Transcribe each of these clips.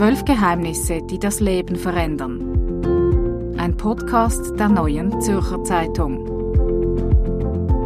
Zwölf Geheimnisse, die das Leben verändern. Ein Podcast der neuen Zürcher Zeitung.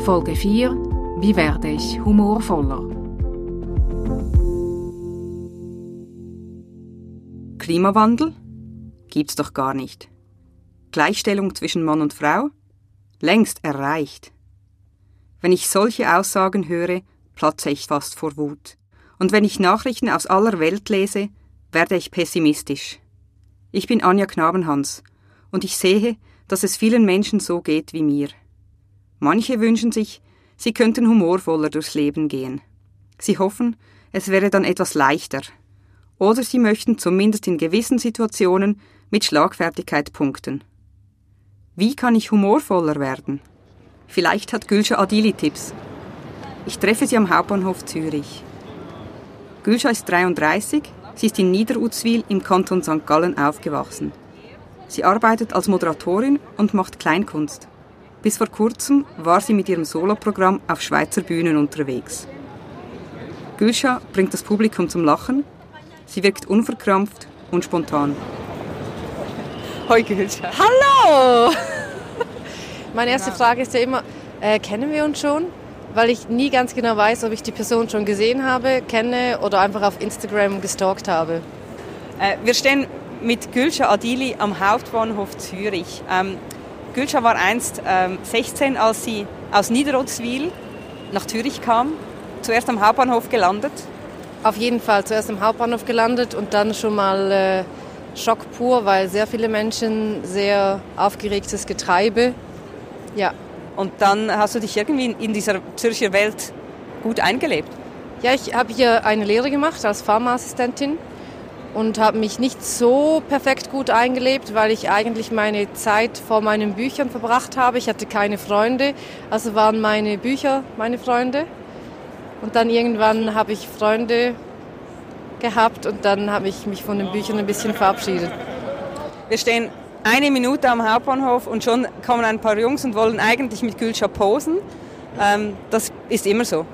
Folge 4. Wie werde ich humorvoller? Klimawandel? Gibt's doch gar nicht. Gleichstellung zwischen Mann und Frau? Längst erreicht. Wenn ich solche Aussagen höre, platze ich fast vor Wut. Und wenn ich Nachrichten aus aller Welt lese, werde ich pessimistisch. Ich bin Anja Knabenhans und ich sehe, dass es vielen Menschen so geht wie mir. Manche wünschen sich, sie könnten humorvoller durchs Leben gehen. Sie hoffen, es wäre dann etwas leichter. Oder sie möchten zumindest in gewissen Situationen mit Schlagfertigkeit punkten. Wie kann ich humorvoller werden? Vielleicht hat Gülscha Adili Tipps. Ich treffe sie am Hauptbahnhof Zürich. Gülscha ist 33, sie ist in Niederutzwil im Kanton St. Gallen aufgewachsen. Sie arbeitet als Moderatorin und macht Kleinkunst. Bis vor kurzem war sie mit ihrem Soloprogramm auf Schweizer Bühnen unterwegs. Gülscha bringt das Publikum zum Lachen. Sie wirkt unverkrampft und spontan. Hoi Gülscha. Hallo! Meine erste Frage ist ja immer, äh, kennen wir uns schon? Weil ich nie ganz genau weiß, ob ich die Person schon gesehen habe, kenne oder einfach auf Instagram gestalkt habe. Äh, wir stehen mit Gülscha Adili am Hauptbahnhof Zürich. Ähm, Gülscha war einst ähm, 16, als sie aus Niederrotzwil nach Zürich kam. Zuerst am Hauptbahnhof gelandet. Auf jeden Fall zuerst am Hauptbahnhof gelandet und dann schon mal äh, Schock pur, weil sehr viele Menschen, sehr aufgeregtes Getreibe ja. Und dann hast du dich irgendwie in dieser Zürcher Welt gut eingelebt? Ja, ich habe hier eine Lehre gemacht als Pharmaassistentin und habe mich nicht so perfekt gut eingelebt, weil ich eigentlich meine Zeit vor meinen Büchern verbracht habe. Ich hatte keine Freunde, also waren meine Bücher meine Freunde. Und dann irgendwann habe ich Freunde gehabt und dann habe ich mich von den Büchern ein bisschen verabschiedet. Wir stehen eine Minute am Hauptbahnhof und schon kommen ein paar Jungs und wollen eigentlich mit Gülscha posen. Ähm, das ist immer so.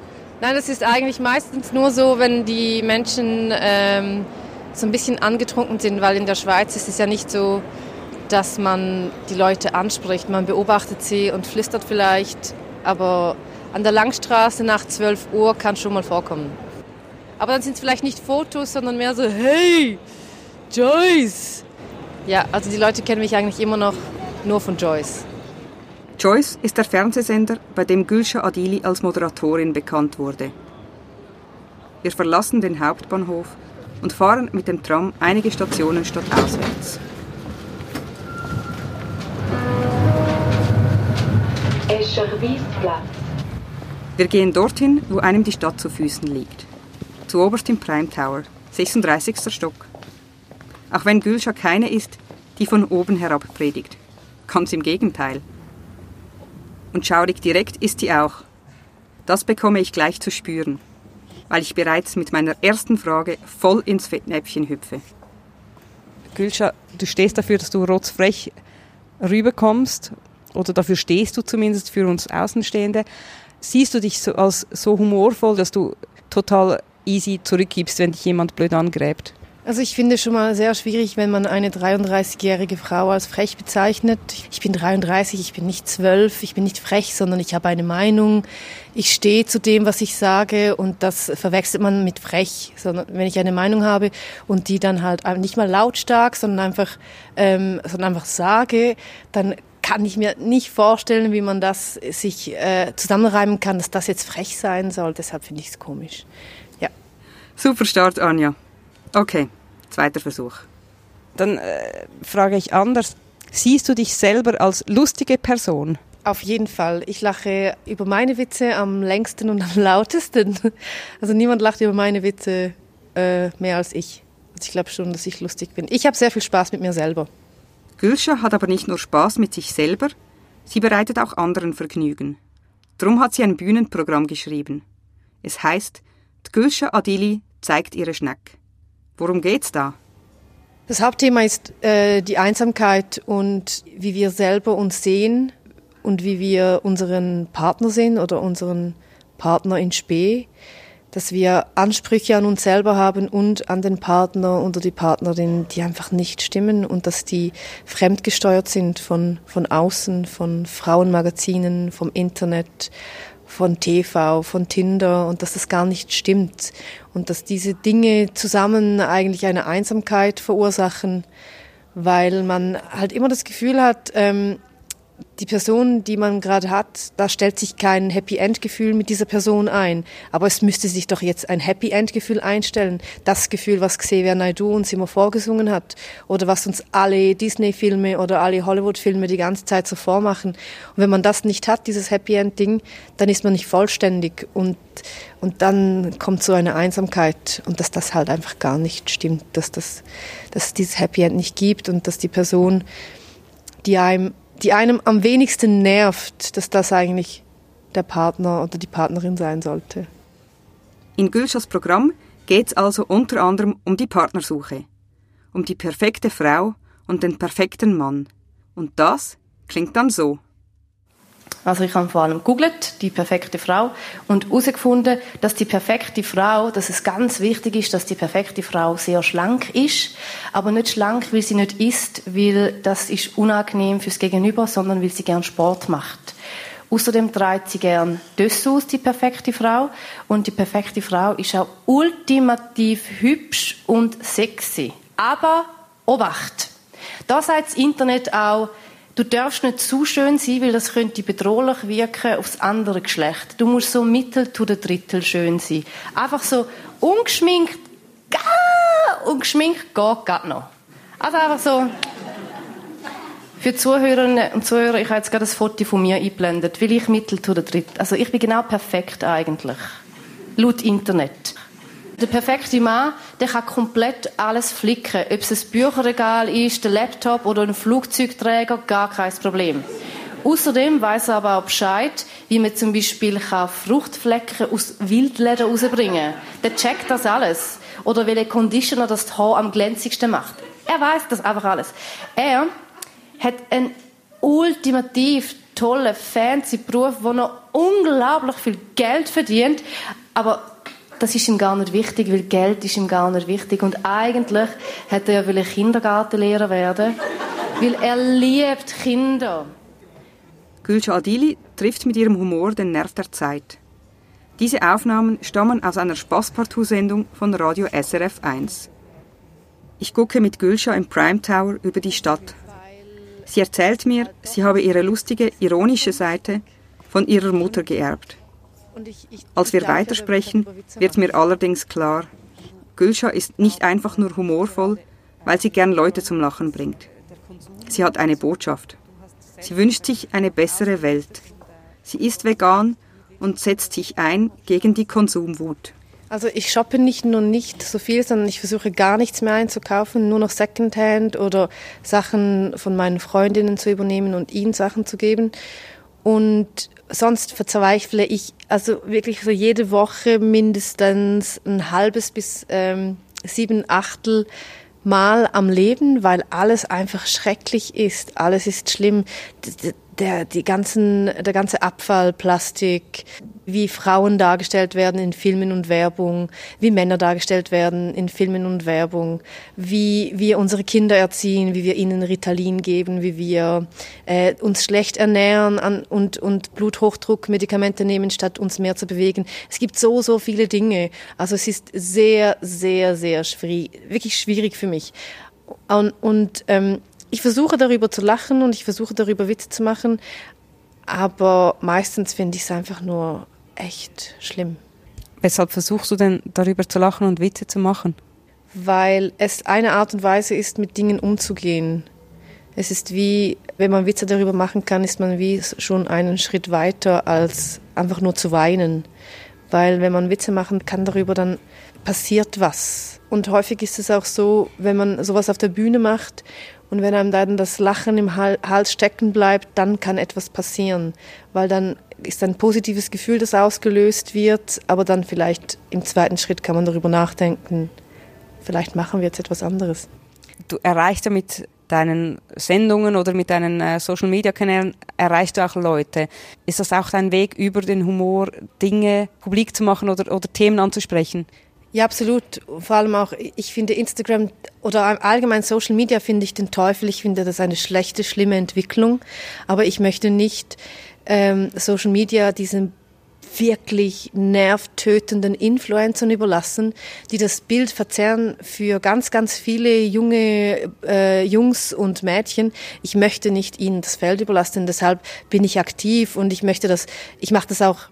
Nein, das ist eigentlich meistens nur so, wenn die Menschen ähm, so ein bisschen angetrunken sind, weil in der Schweiz ist es ja nicht so, dass man die Leute anspricht. Man beobachtet sie und flüstert vielleicht, aber an der Langstraße nach 12 Uhr kann schon mal vorkommen. Aber dann sind es vielleicht nicht Fotos, sondern mehr so, hey, Joyce, ja, also die Leute kennen mich eigentlich immer noch nur von Joyce. Joyce ist der Fernsehsender, bei dem Gülscha Adili als Moderatorin bekannt wurde. Wir verlassen den Hauptbahnhof und fahren mit dem Tram einige Stationen stadtauswärts. Wir gehen dorthin, wo einem die Stadt zu Füßen liegt. Zu oberst im Prime Tower, 36. Stock. Auch wenn Gülscha keine ist, die von oben herab predigt. Ganz im Gegenteil. Und schaurig direkt ist sie auch. Das bekomme ich gleich zu spüren, weil ich bereits mit meiner ersten Frage voll ins Fettnäpfchen hüpfe. Gülscha, du stehst dafür, dass du rotzfrech rüberkommst, oder dafür stehst du zumindest für uns Außenstehende. Siehst du dich so als so humorvoll, dass du total easy zurückgibst, wenn dich jemand blöd angräbt? Also ich finde schon mal sehr schwierig, wenn man eine 33-jährige Frau als frech bezeichnet. Ich bin 33, ich bin nicht 12, ich bin nicht frech, sondern ich habe eine Meinung. Ich stehe zu dem, was ich sage und das verwechselt man mit frech. Sondern wenn ich eine Meinung habe und die dann halt nicht mal lautstark, sondern einfach, ähm, sondern einfach sage, dann kann ich mir nicht vorstellen, wie man das sich äh, zusammenreimen kann, dass das jetzt frech sein soll. Deshalb finde ich es komisch. Ja. Super Start, Anja. Okay, zweiter Versuch. Dann äh, frage ich anders. Siehst du dich selber als lustige Person? Auf jeden Fall. Ich lache über meine Witze am längsten und am lautesten. Also niemand lacht über meine Witze äh, mehr als ich. Also ich glaube schon, dass ich lustig bin. Ich habe sehr viel Spaß mit mir selber. Gülscha hat aber nicht nur Spaß mit sich selber, sie bereitet auch anderen Vergnügen. Drum hat sie ein Bühnenprogramm geschrieben. Es heißt Gülscha Adili zeigt ihre Schneck. Worum geht's da? Das Hauptthema ist äh, die Einsamkeit und wie wir selber uns sehen und wie wir unseren Partner sehen oder unseren Partner in Spee. dass wir Ansprüche an uns selber haben und an den Partner oder die Partnerin, die einfach nicht stimmen und dass die fremdgesteuert sind von, von außen, von Frauenmagazinen, vom Internet, von TV, von Tinder und dass das gar nicht stimmt. Und dass diese Dinge zusammen eigentlich eine Einsamkeit verursachen, weil man halt immer das Gefühl hat, ähm, die Person, die man gerade hat, da stellt sich kein Happy End Gefühl mit dieser Person ein. Aber es müsste sich doch jetzt ein Happy End Gefühl einstellen. Das Gefühl, was Xavier Naidoo uns immer vorgesungen hat. Oder was uns alle Disney Filme oder alle Hollywood Filme die ganze Zeit so vormachen. Und wenn man das nicht hat, dieses Happy End Ding, dann ist man nicht vollständig. Und, und dann kommt so eine Einsamkeit. Und dass das halt einfach gar nicht stimmt. Dass, das, dass es dieses Happy End nicht gibt und dass die Person, die einem die einem am wenigsten nervt, dass das eigentlich der Partner oder die Partnerin sein sollte. In Gülschas Programm geht es also unter anderem um die Partnersuche, um die perfekte Frau und den perfekten Mann. Und das klingt dann so. Also ich habe vor allem googelt die perfekte Frau und herausgefunden, dass die perfekte Frau, dass es ganz wichtig ist, dass die perfekte Frau sehr schlank ist, aber nicht schlank, weil sie nicht isst, weil das ist unangenehm fürs Gegenüber, sondern weil sie gern Sport macht. Außerdem trägt sie gern Dessous, die perfekte Frau. Und die perfekte Frau ist auch ultimativ hübsch und sexy. Aber Obacht! Da sagt das Internet auch, Du darfst nicht zu schön sein, weil das könnte bedrohlich wirken aufs andere Geschlecht. Du musst so mittel zu der Drittel schön sein. Einfach so ungeschminkt, gar ungeschminkt geht gerade noch. Also einfach so. Für Zuhörerinnen und Zuhörer, ich habe jetzt gerade ein Foto von mir eingeblendet, weil ich mittel zu der Drittel. Also ich bin genau perfekt eigentlich. Laut Internet. Der perfekte Mann, der kann komplett alles flicken. Ob es ein Bücherregal ist, der Laptop oder ein Flugzeugträger, gar kein Problem. Außerdem weiß er aber auch Bescheid, wie man zum Beispiel Fruchtflecken aus Wildleder rausbringen kann. Der checkt das alles. Oder welcher Conditioner das Haar am glänzigsten macht. Er weiß das einfach alles. Er hat einen ultimativ tollen, fancy Beruf, wo er unglaublich viel Geld verdient, aber das ist ihm gar nicht wichtig, weil Geld ist ihm gar nicht wichtig. Und eigentlich hätte er ja Kindergartenlehrer werden, weil er liebt Kinder. Gülşah Adili trifft mit ihrem Humor den Nerv der Zeit. Diese Aufnahmen stammen aus einer Spaßpartout-Sendung von Radio SRF 1. Ich gucke mit Gülşah im Prime Tower über die Stadt. Sie erzählt mir, sie habe ihre lustige, ironische Seite von ihrer Mutter geerbt. Als wir weitersprechen, wird mir allerdings klar, Gülscha ist nicht einfach nur humorvoll, weil sie gern Leute zum Lachen bringt. Sie hat eine Botschaft. Sie wünscht sich eine bessere Welt. Sie ist vegan und setzt sich ein gegen die Konsumwut. Also ich shoppe nicht nur nicht so viel, sondern ich versuche gar nichts mehr einzukaufen, nur noch Secondhand oder Sachen von meinen Freundinnen zu übernehmen und ihnen Sachen zu geben. Und sonst verzweifle ich also wirklich so jede Woche mindestens ein halbes bis ähm, sieben Achtel Mal am Leben, weil alles einfach schrecklich ist. Alles ist schlimm der, die ganzen, der ganze Abfall, Plastik, wie Frauen dargestellt werden in Filmen und Werbung, wie Männer dargestellt werden in Filmen und Werbung, wie wir unsere Kinder erziehen, wie wir ihnen Ritalin geben, wie wir äh, uns schlecht ernähren an, und, und Bluthochdruckmedikamente nehmen, statt uns mehr zu bewegen. Es gibt so, so viele Dinge. Also es ist sehr, sehr, sehr schwierig, wirklich schwierig für mich. Und, und ähm, ich versuche darüber zu lachen und ich versuche darüber Witze zu machen, aber meistens finde ich es einfach nur echt schlimm. Weshalb versuchst du denn darüber zu lachen und Witze zu machen? Weil es eine Art und Weise ist, mit Dingen umzugehen. Es ist wie, wenn man Witze darüber machen kann, ist man wie schon einen Schritt weiter, als einfach nur zu weinen. Weil wenn man Witze machen kann darüber, dann passiert was. Und häufig ist es auch so, wenn man sowas auf der Bühne macht und wenn einem dann das Lachen im Hals stecken bleibt, dann kann etwas passieren, weil dann ist ein positives Gefühl, das ausgelöst wird, aber dann vielleicht im zweiten Schritt kann man darüber nachdenken, vielleicht machen wir jetzt etwas anderes. Du erreichst damit deinen Sendungen oder mit deinen äh, Social Media Kanälen erreichst du auch Leute. Ist das auch dein Weg, über den Humor Dinge publik zu machen oder, oder Themen anzusprechen? Ja, absolut. Vor allem auch, ich finde Instagram oder allgemein Social Media finde ich den Teufel. Ich finde das eine schlechte, schlimme Entwicklung. Aber ich möchte nicht ähm, Social Media diesen wirklich nervtötenden Influencern überlassen, die das Bild verzerren für ganz, ganz viele junge äh, Jungs und Mädchen. Ich möchte nicht ihnen das Feld überlassen, deshalb bin ich aktiv und ich möchte das, ich mache das auch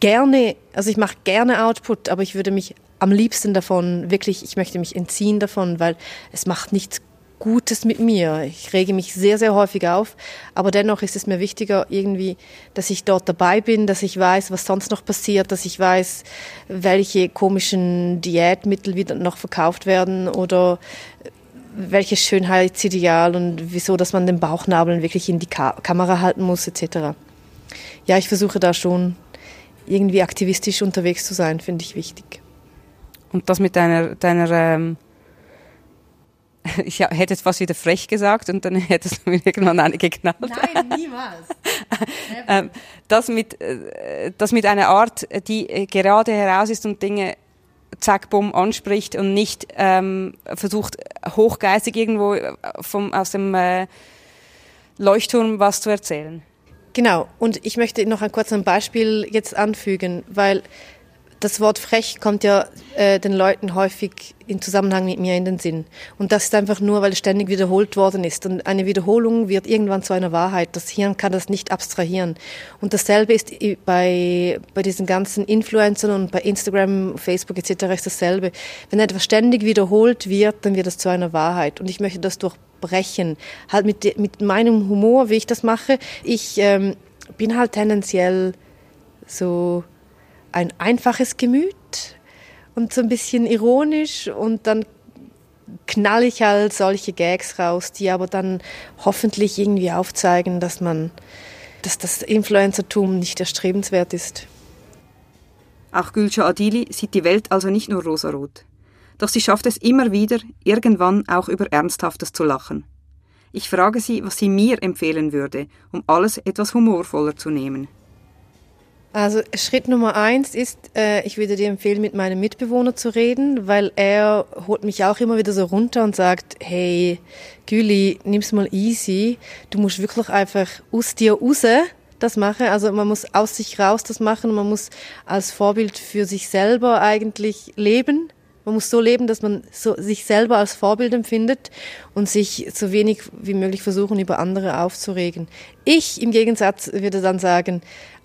gerne, also ich mache gerne Output, aber ich würde mich am liebsten davon, wirklich, ich möchte mich entziehen davon, weil es macht nichts Gutes mit mir. Ich rege mich sehr, sehr häufig auf, aber dennoch ist es mir wichtiger irgendwie, dass ich dort dabei bin, dass ich weiß, was sonst noch passiert, dass ich weiß, welche komischen Diätmittel wieder noch verkauft werden oder welches Schönheitsideal und wieso, dass man den Bauchnabeln wirklich in die Ka Kamera halten muss, etc. Ja, ich versuche da schon irgendwie aktivistisch unterwegs zu sein, finde ich wichtig. Und das mit deiner, deiner ähm, ich hätte jetzt fast wieder frech gesagt und dann hättest du mir irgendwann eine geknallt. Nein, niemals. ähm, das, mit, äh, das mit einer Art, die äh, gerade heraus ist und Dinge zack, bumm, anspricht und nicht ähm, versucht, hochgeistig irgendwo äh, vom, aus dem äh, Leuchtturm was zu erzählen. Genau, und ich möchte noch ein kurzes Beispiel jetzt anfügen, weil das Wort frech kommt ja äh, den Leuten häufig in Zusammenhang mit mir in den Sinn. Und das ist einfach nur, weil es ständig wiederholt worden ist. Und eine Wiederholung wird irgendwann zu einer Wahrheit. Das Hirn kann das nicht abstrahieren. Und dasselbe ist bei, bei diesen ganzen Influencern und bei Instagram, Facebook etc. ist dasselbe. Wenn etwas ständig wiederholt wird, dann wird es zu einer Wahrheit. Und ich möchte das durchbrechen. Halt mit, mit meinem Humor, wie ich das mache. Ich ähm, bin halt tendenziell so ein einfaches Gemüt und so ein bisschen ironisch und dann knall ich halt solche Gags raus, die aber dann hoffentlich irgendwie aufzeigen, dass man, dass das Influencertum nicht erstrebenswert ist. Auch Gülscha Adili sieht die Welt also nicht nur rosarot. Doch sie schafft es immer wieder, irgendwann auch über Ernsthaftes zu lachen. Ich frage sie, was sie mir empfehlen würde, um alles etwas humorvoller zu nehmen. Also Schritt Nummer eins ist, äh, ich würde dir empfehlen, mit meinem Mitbewohner zu reden, weil er holt mich auch immer wieder so runter und sagt, hey, Güli, nimm's mal easy. Du musst wirklich einfach aus dir raus das machen. Also man muss aus sich raus das machen. Man muss als Vorbild für sich selber eigentlich leben. Man muss so leben, dass man so sich selber als Vorbild empfindet und sich so wenig wie möglich versuchen, über andere aufzuregen. Ich im Gegensatz würde dann sagen,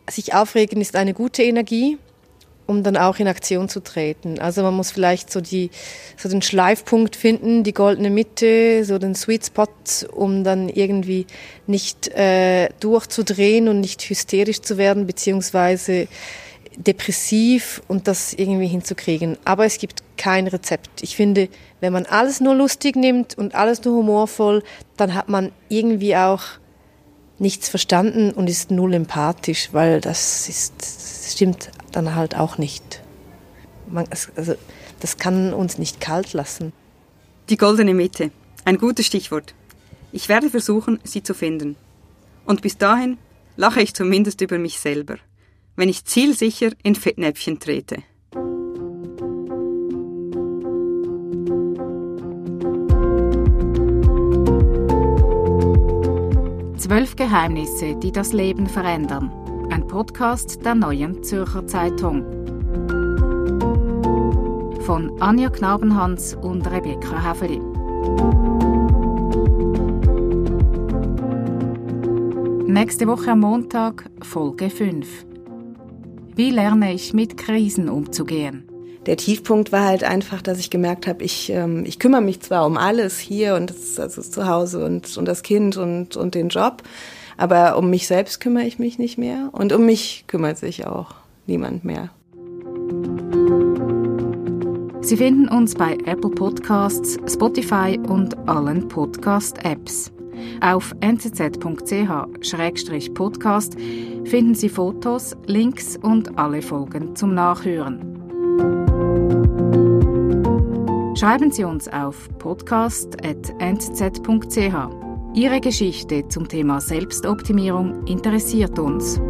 sich aufregen ist eine gute Energie, um dann auch in Aktion zu treten. Also man muss vielleicht so die so den Schleifpunkt finden, die goldene Mitte, so den Sweet Spot, um dann irgendwie nicht äh, durchzudrehen und nicht hysterisch zu werden beziehungsweise depressiv und das irgendwie hinzukriegen. Aber es gibt kein Rezept. Ich finde, wenn man alles nur lustig nimmt und alles nur humorvoll, dann hat man irgendwie auch nichts verstanden und ist null empathisch, weil das ist, das stimmt dann halt auch nicht. Man, also, das kann uns nicht kalt lassen. Die goldene Mitte. Ein gutes Stichwort. Ich werde versuchen, sie zu finden. Und bis dahin lache ich zumindest über mich selber, wenn ich zielsicher in Fettnäpfchen trete. Geheimnisse, die das Leben verändern. Ein Podcast der Neuen Zürcher Zeitung. Von Anja Knabenhans und Rebecca Häfeli. Nächste Woche am Montag Folge 5. Wie lerne ich mit Krisen umzugehen? Der Tiefpunkt war halt einfach, dass ich gemerkt habe, ich, ähm, ich kümmere mich zwar um alles hier und das, also zu Hause und, und das Kind und, und den Job, aber um mich selbst kümmere ich mich nicht mehr und um mich kümmert sich auch niemand mehr. Sie finden uns bei Apple Podcasts, Spotify und allen Podcast-Apps. Auf nzz.ch-podcast finden Sie Fotos, Links und alle Folgen zum Nachhören. Schreiben Sie uns auf podcast.nz.ch. Ihre Geschichte zum Thema Selbstoptimierung interessiert uns.